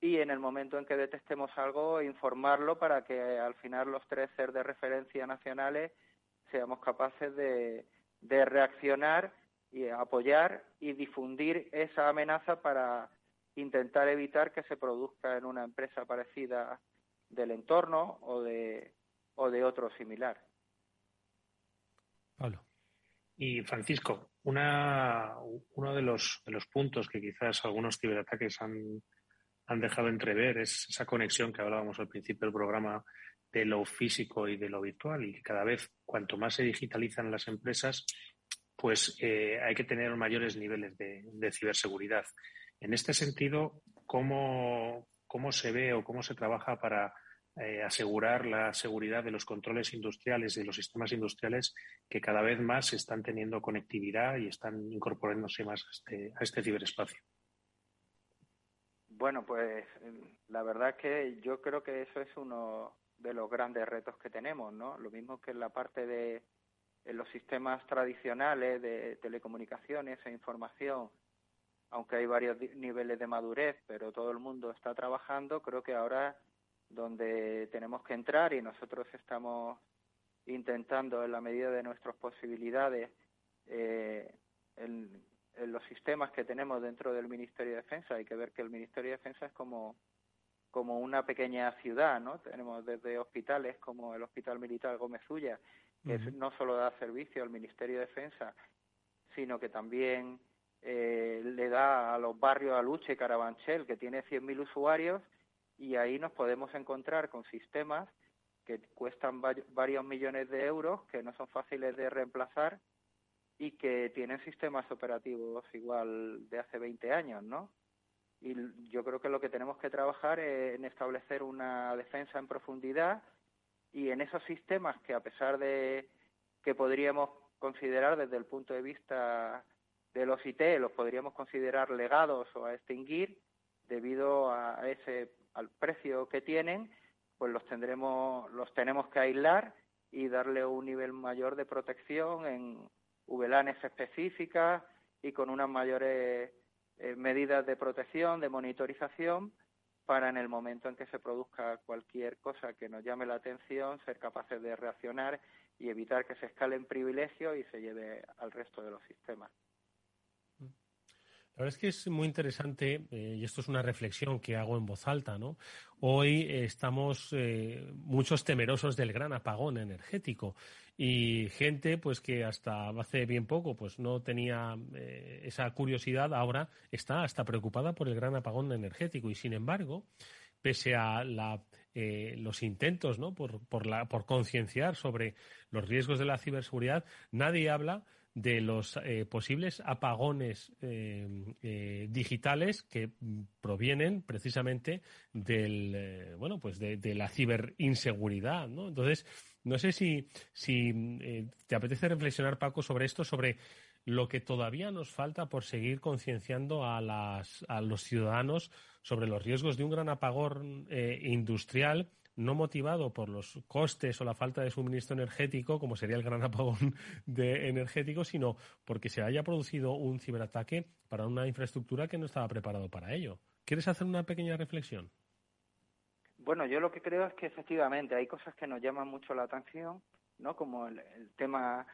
y en el momento en que detectemos algo informarlo para que al final los tres ser de referencia nacionales seamos capaces de, de reaccionar y apoyar y difundir esa amenaza para intentar evitar que se produzca en una empresa parecida del entorno o de, o de otro similar. Y Francisco, una, uno de los, de los puntos que quizás algunos ciberataques han, han dejado entrever es esa conexión que hablábamos al principio del programa de lo físico y de lo virtual y cada vez cuanto más se digitalizan las empresas, pues eh, hay que tener mayores niveles de ciberseguridad. En este sentido, ¿cómo, cómo se ve o cómo se trabaja para eh, asegurar la seguridad de los controles industriales y de los sistemas industriales que cada vez más están teniendo conectividad y están incorporándose más a este, a este ciberespacio? Bueno, pues la verdad que yo creo que eso es uno de los grandes retos que tenemos, ¿no? Lo mismo que en la parte de en los sistemas tradicionales de telecomunicaciones e información aunque hay varios niveles de madurez, pero todo el mundo está trabajando, creo que ahora donde tenemos que entrar y nosotros estamos intentando en la medida de nuestras posibilidades eh, en, los sistemas que tenemos dentro del Ministerio de Defensa. Hay que ver que el Ministerio de Defensa es como, como una pequeña ciudad, ¿no? Tenemos desde hospitales como el Hospital Militar Gómez Ulla, que no solo da servicio al Ministerio de Defensa, sino que también eh, le da a los barrios Aluche, Carabanchel, que tiene 100.000 usuarios, y ahí nos podemos encontrar con sistemas que cuestan varios millones de euros, que no son fáciles de reemplazar y que tienen sistemas operativos igual de hace 20 años, ¿no? Y yo creo que lo que tenemos que trabajar es en establecer una defensa en profundidad y en esos sistemas que a pesar de que podríamos considerar desde el punto de vista de los IT los podríamos considerar legados o a extinguir debido a ese al precio que tienen, pues los tendremos los tenemos que aislar y darle un nivel mayor de protección en VLANs específicas y con unas mayores eh, medidas de protección, de monitorización para en el momento en que se produzca cualquier cosa que nos llame la atención ser capaces de reaccionar y evitar que se escalen privilegios y se lleve al resto de los sistemas. La verdad es que es muy interesante, eh, y esto es una reflexión que hago en voz alta, ¿no? Hoy eh, estamos eh, muchos temerosos del gran apagón energético y gente pues que hasta hace bien poco pues no tenía esa curiosidad, ahora está hasta preocupada por el gran apagón energético y sin embargo, pese a la, los intentos ¿no? por, por, por concienciar sobre los riesgos de la ciberseguridad, nadie habla de los eh, posibles apagones eh, eh, digitales que provienen precisamente del bueno pues de, la ciberinseguridad ¿no? entonces no sé si si te apetece reflexionar Paco sobre esto sobre lo que todavía nos falta por seguir concienciando a, las, a los ciudadanos sobre los riesgos de un gran apagón industrial no motivado por los costes o la falta de suministro energético, como sería el gran (laughs) apagón de energético, sino porque se haya producido un ciberataque para una infraestructura que no estaba preparado para ello. ¿Quieres hacer una pequeña reflexión? Bueno, yo lo que creo es que efectivamente hay cosas que nos llaman mucho la atención, ¿no? Como el, el tema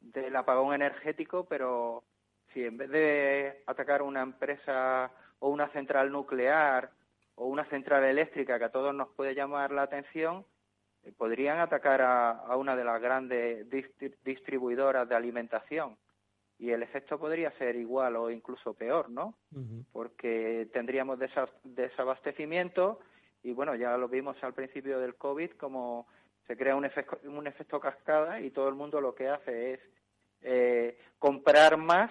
del apagón energético, pero si en vez de atacar una empresa o una central nuclear o una central eléctrica que a todos nos puede llamar la atención, podrían atacar a, una de las grandes distribuidoras de alimentación y el efecto podría ser igual o incluso peor, ¿no? Porque tendríamos desabastecimiento y bueno, ya lo vimos al principio del COVID como se crea un efecto, un efecto cascada y todo el mundo lo que hace es eh, comprar más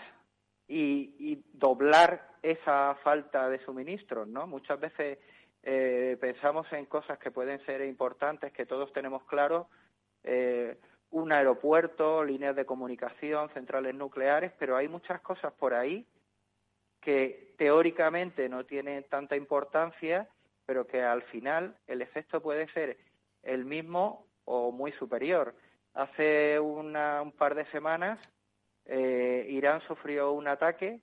y, doblar esa falta de suministros, ¿no? Muchas veces eh, pensamos en cosas que pueden ser importantes, que todos tenemos claro, eh, un aeropuerto, líneas de comunicación, centrales nucleares, pero hay muchas cosas por ahí que teóricamente no tienen tanta importancia, pero que al final el efecto puede ser el mismo o muy superior. Hace un par de semanas eh, Irán sufrió un ataque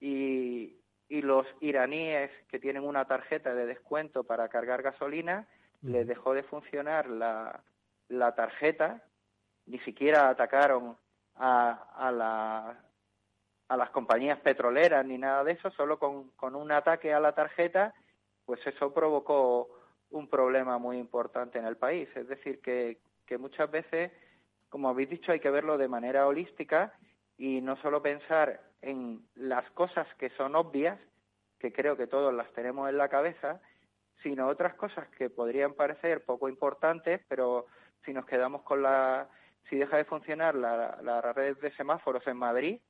y, los iraníes que tienen una tarjeta de descuento para cargar gasolina les dejó de funcionar la, la tarjeta, ni siquiera atacaron a, a, la, a las compañías petroleras ni nada de eso, solo con, con un ataque a la tarjeta, pues eso provocó un problema muy importante en el país. Es decir, que, que muchas veces, como habéis dicho, hay que verlo de manera holística y no solo pensar en las cosas que son obvias, que creo que todos las tenemos en la cabeza, sino otras cosas que podrían parecer poco importantes, pero si nos quedamos con la, si deja de funcionar la, la red de semáforos en Madrid,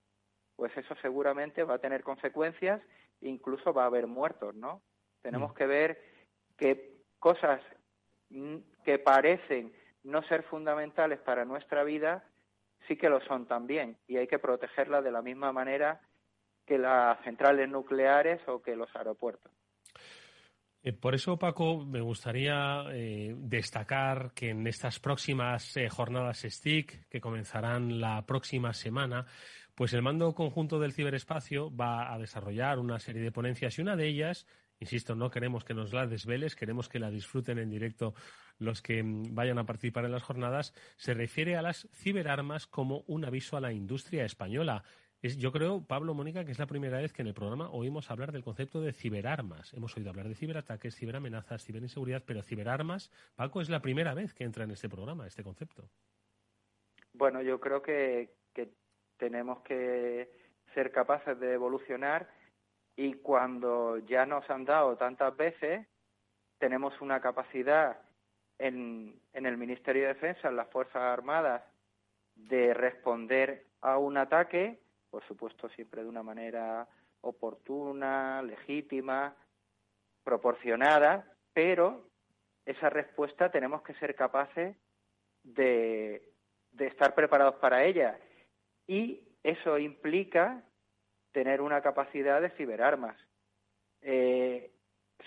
pues eso seguramente va a tener consecuencias, incluso va a haber muertos, ¿no? Tenemos mm. que ver que cosas que parecen no ser fundamentales para nuestra vida sí que lo son también y hay que protegerlas de la misma manera que las centrales nucleares o que los aeropuertos. Eh, por eso, Paco, me gustaría eh, destacar que en estas próximas eh, jornadas STIC, que comenzarán la próxima semana, pues el mando conjunto del ciberespacio va a desarrollar una serie de ponencias y una de ellas Insisto, no queremos que nos la desveles, queremos que la disfruten en directo los que mm, vayan a participar en las jornadas. Se refiere a las ciberarmas como un aviso a la industria española. Es, yo creo, Pablo Mónica, que es la primera vez que en el programa oímos hablar del concepto de ciberarmas. Hemos oído hablar de ciberataques, ciberamenazas, ciberinseguridad, pero ciberarmas, Paco, es la primera vez que entra en este programa, este concepto. Bueno, yo creo que tenemos que ser capaces de evolucionar y cuando ya nos han dado tantas veces, tenemos una capacidad en, en el Ministerio de Defensa, en las Fuerzas Armadas, de responder a un ataque, por supuesto siempre de una manera oportuna, legítima, proporcionada, pero esa respuesta tenemos que ser capaces de, de estar preparados para ella. Y eso implica tener una capacidad de ciberarmas. Eh,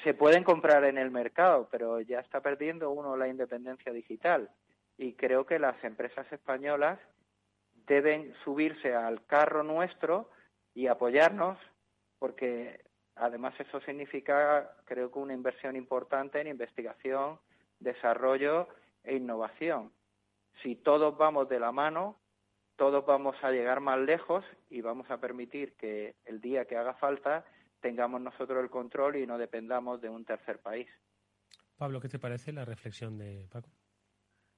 se pueden comprar en el mercado, pero ya está perdiendo uno la independencia digital. Y creo que las empresas españolas deben subirse al carro nuestro y apoyarnos, porque además eso significa, creo que, una inversión importante en investigación, desarrollo e innovación. Si todos vamos de la mano, todos vamos a llegar más lejos y vamos a permitir que el día que haga falta tengamos nosotros el control y no dependamos de un tercer país. Pablo, ¿qué te parece la reflexión de Paco?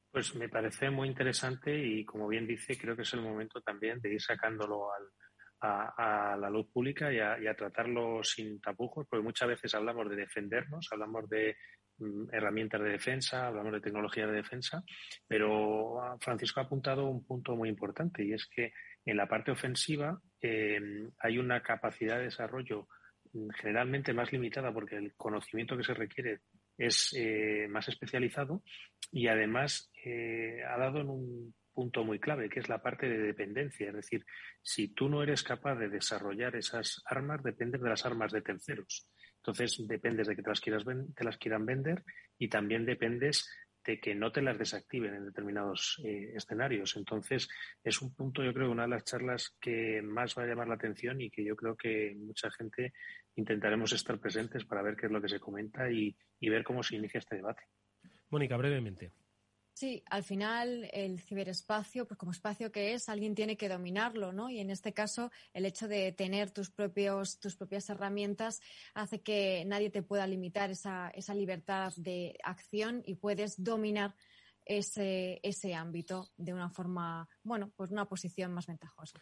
Pues me parece muy interesante y, como bien dice, creo que es el momento también de ir sacándolo a, la luz pública y a, tratarlo sin tapujos, porque muchas veces hablamos de defendernos, hablamos de Mm, herramientas de defensa, hablamos de tecnología de defensa, pero Francisco ha apuntado un punto muy importante y es que en la parte ofensiva em, hay una capacidad de desarrollo mm, generalmente más limitada porque el conocimiento que se requiere es eh, más especializado y además eh, ha dado en un punto muy clave, que es la parte de dependencia. Es decir, si tú no eres capaz de desarrollar esas armas, dependes de las armas de terceros. Entonces, dependes de que te las, quieras te las quieran vender y también dependes de que no te las desactiven en determinados eh, escenarios. Entonces, es un punto, yo creo, una de las charlas que más va a llamar la atención y que yo creo que mucha gente intentaremos estar presentes para ver qué es lo que se comenta y ver cómo se inicia este debate. Mónica, brevemente. Sí, al final el ciberespacio, pues como espacio que es, alguien tiene que dominarlo, ¿no? Y en este caso, el hecho de tener tus propios, tus propias herramientas hace que nadie te pueda limitar esa, esa libertad de acción y puedes dominar ese, ese ámbito de una forma, bueno, pues una posición más ventajosa.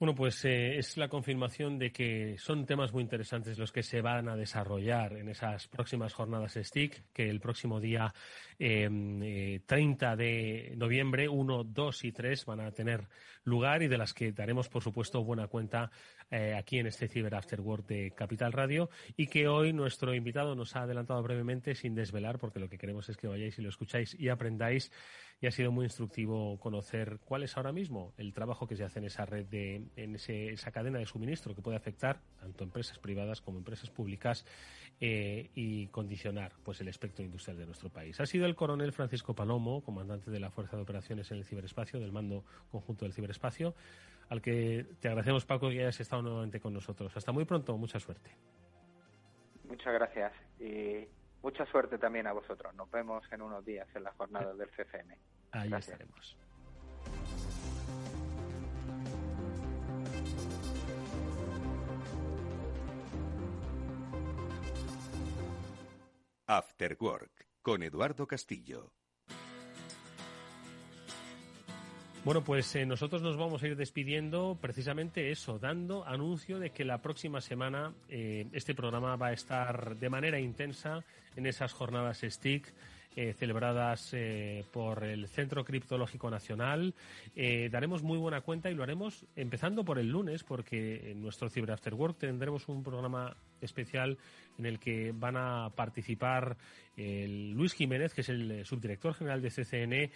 Bueno, pues eh, es la confirmación de que son temas muy interesantes los que se van a desarrollar en esas próximas jornadas STIC, que el próximo día eh, 30 de noviembre, 1, 2 y 3 van a tener lugar y de las que daremos, por supuesto, buena cuenta eh, aquí en este Cyber After de Capital Radio y que hoy nuestro invitado nos ha adelantado brevemente sin desvelar, porque lo que queremos es que vayáis y lo escucháis y aprendáis y ha sido muy instructivo conocer cuál es ahora mismo el trabajo que se hace en esa red, de, en esa cadena de suministro que puede afectar tanto empresas privadas como empresas públicas eh, y condicionar pues el espectro industrial de nuestro país. Ha sido el coronel Francisco Palomo, comandante de la Fuerza de Operaciones en el Ciberespacio, del Mando Conjunto del Ciberespacio, al que te agradecemos, Paco, que hayas estado nuevamente con nosotros. Hasta muy pronto, mucha suerte. Muchas gracias y Mucha suerte también a vosotros. Nos vemos en unos días en las jornadas del CCM. Ahí estaremos. After Work con Eduardo Castillo. Bueno, pues eh, nosotros nos vamos a ir despidiendo precisamente eso, dando anuncio de que la próxima semana eh, este programa va a estar de manera intensa en esas jornadas STIC. Eh, celebradas por el Centro Criptológico Nacional. daremos muy buena cuenta y lo haremos empezando por el lunes, porque en nuestro Cyber After Work tendremos un programa especial en el que van a participar Luis Jiménez, que es el subdirector general de CCN,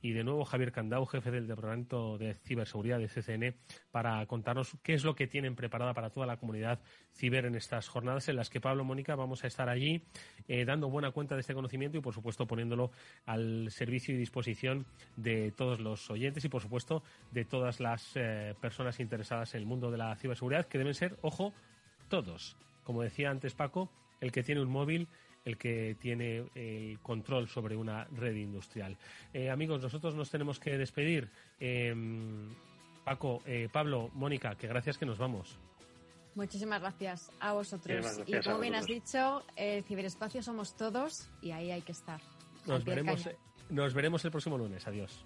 y de nuevo Javier Candau, jefe del Departamento de Ciberseguridad de CCN, para contarnos qué es lo que tienen preparada para toda la comunidad ciber en estas jornadas en las que Pablo Mónica vamos a estar allí eh, dando buena cuenta de este conocimiento y por supuesto poniéndolo al servicio y disposición de todos los oyentes y por supuesto de todas las eh, personas interesadas en el mundo de la ciberseguridad que deben ser, ojo, todos. Como decía antes Paco, el que tiene un móvil el que tiene el control sobre una red industrial. Eh, amigos, nosotros nos tenemos que despedir. Em, Paco, eh, Pablo, Mónica, que gracias que nos vamos. Muchísimas gracias a vosotros. y como bien has dicho, el ciberespacio somos todos y ahí hay que estar. Nos veremos, nos veremos el próximo lunes. Adiós.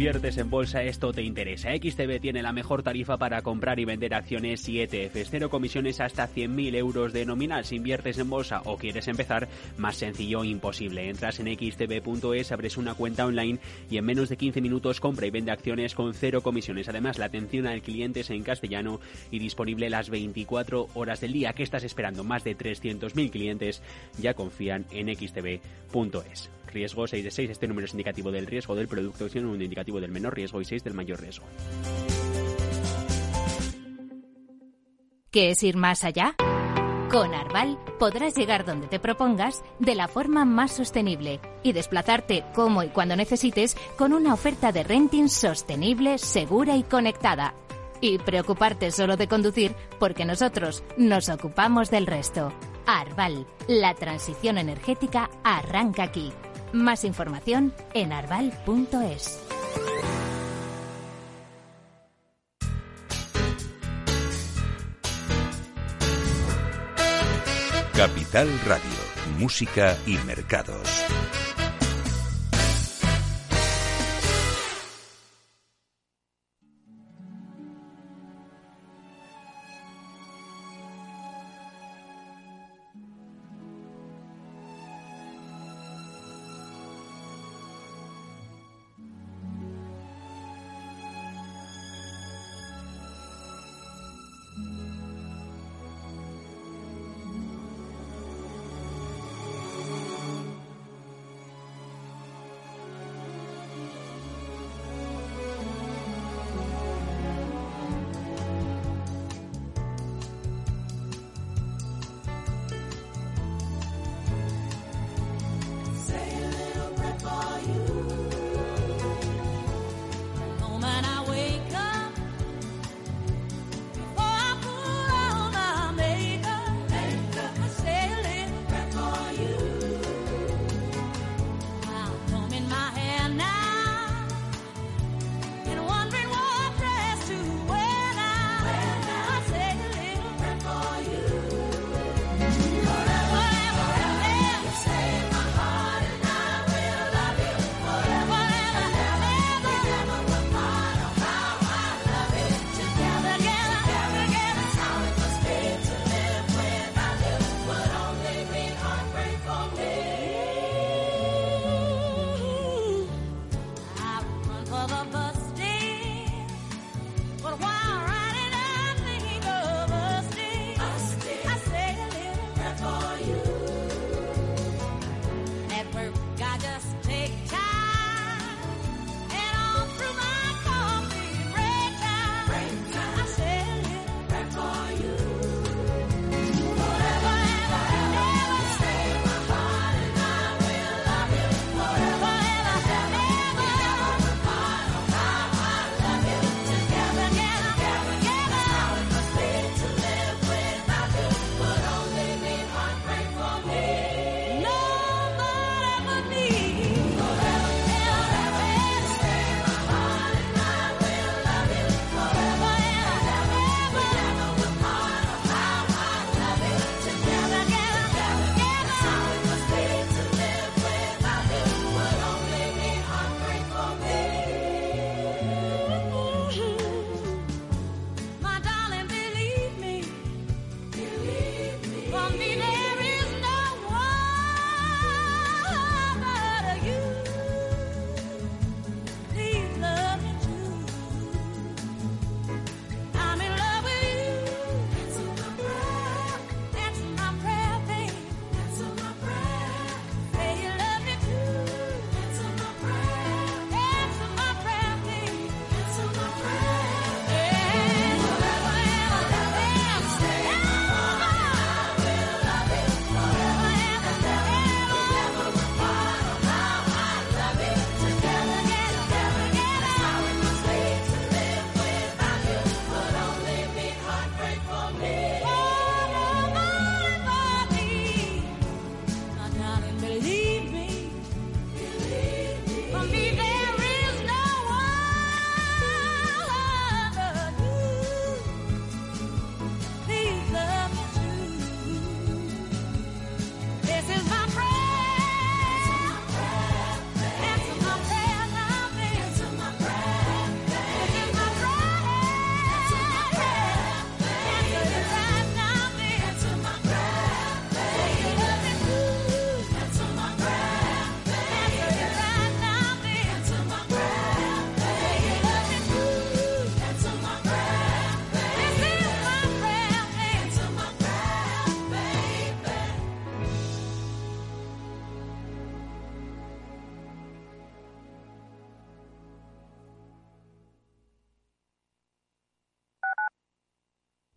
Inviertes en bolsa, esto te interesa. XTB tiene la mejor tarifa para comprar y vender acciones y ETFs. Cero comisiones hasta 100.000 euros de nominal. Si inviertes en bolsa o quieres empezar, más sencillo imposible. Entras en xtb.es, abres una cuenta online y en menos de 15 minutos compra y vende acciones con cero comisiones. Además, la atención al cliente es en castellano y disponible las 24 horas del día. ¿Qué estás esperando? Más de 300.000 clientes ya confían en xtb.es. Riesgo 6 de 6. Este número es indicativo del riesgo del producto, siendo un indicativo del menor riesgo y 6 del mayor riesgo. ¿Qué es ir más allá? Con Arval podrás llegar donde te propongas de la forma más sostenible y desplazarte como y cuando necesites con una oferta de renting sostenible, segura y conectada. Y preocuparte solo de conducir porque nosotros nos ocupamos del resto. Arval, la transición energética arranca aquí. Más información en arval.es. Capital Radio, Música y Mercados.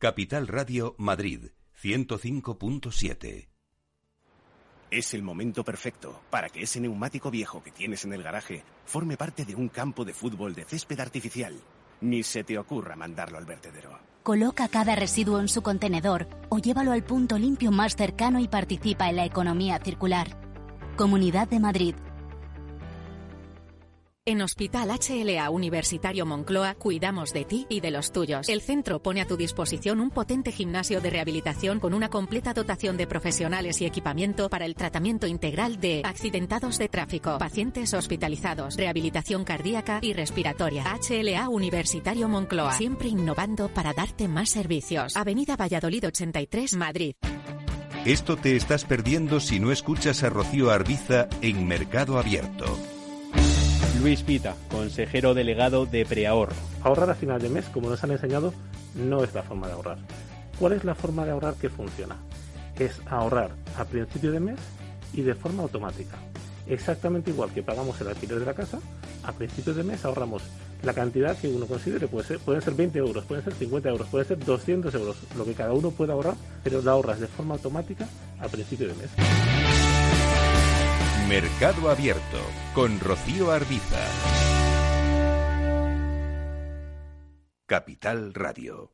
Capital Radio Madrid 105.7. Es el momento perfecto para que ese neumático viejo que tienes en el garaje forme parte de un campo de fútbol de césped artificial. Ni se te ocurra mandarlo al vertedero. Coloca cada residuo en su contenedor o llévalo al punto limpio más cercano y participa en la economía circular. Comunidad de Madrid. En Hospital HLA Universitario Moncloa cuidamos de ti y de los tuyos. El centro pone a tu disposición un potente gimnasio de rehabilitación con una completa dotación de profesionales y equipamiento para el tratamiento integral de accidentados de tráfico, pacientes hospitalizados, rehabilitación cardíaca y respiratoria. HLA Universitario Moncloa, siempre innovando para darte más servicios. Avenida Valladolid 83, Madrid. Esto te estás perdiendo si no escuchas a Rocío Arbiza en Mercado Abierto. Luis Pita, consejero delegado de Preahorro. Ahorrar a final de mes, como nos han enseñado, no es la forma de ahorrar. ¿Cuál es la forma de ahorrar que funciona? Es ahorrar a principio de mes y de forma automática. Exactamente igual que pagamos el alquiler de la casa, a principio de mes ahorramos la cantidad que uno considere. Puede ser, pueden ser 20 euros, pueden ser 50 euros, pueden ser 200 euros, lo que cada uno pueda ahorrar, pero lo ahorras de forma automática a principio de mes. Mercado Abierto con Rocío Arbiza. Capital Radio.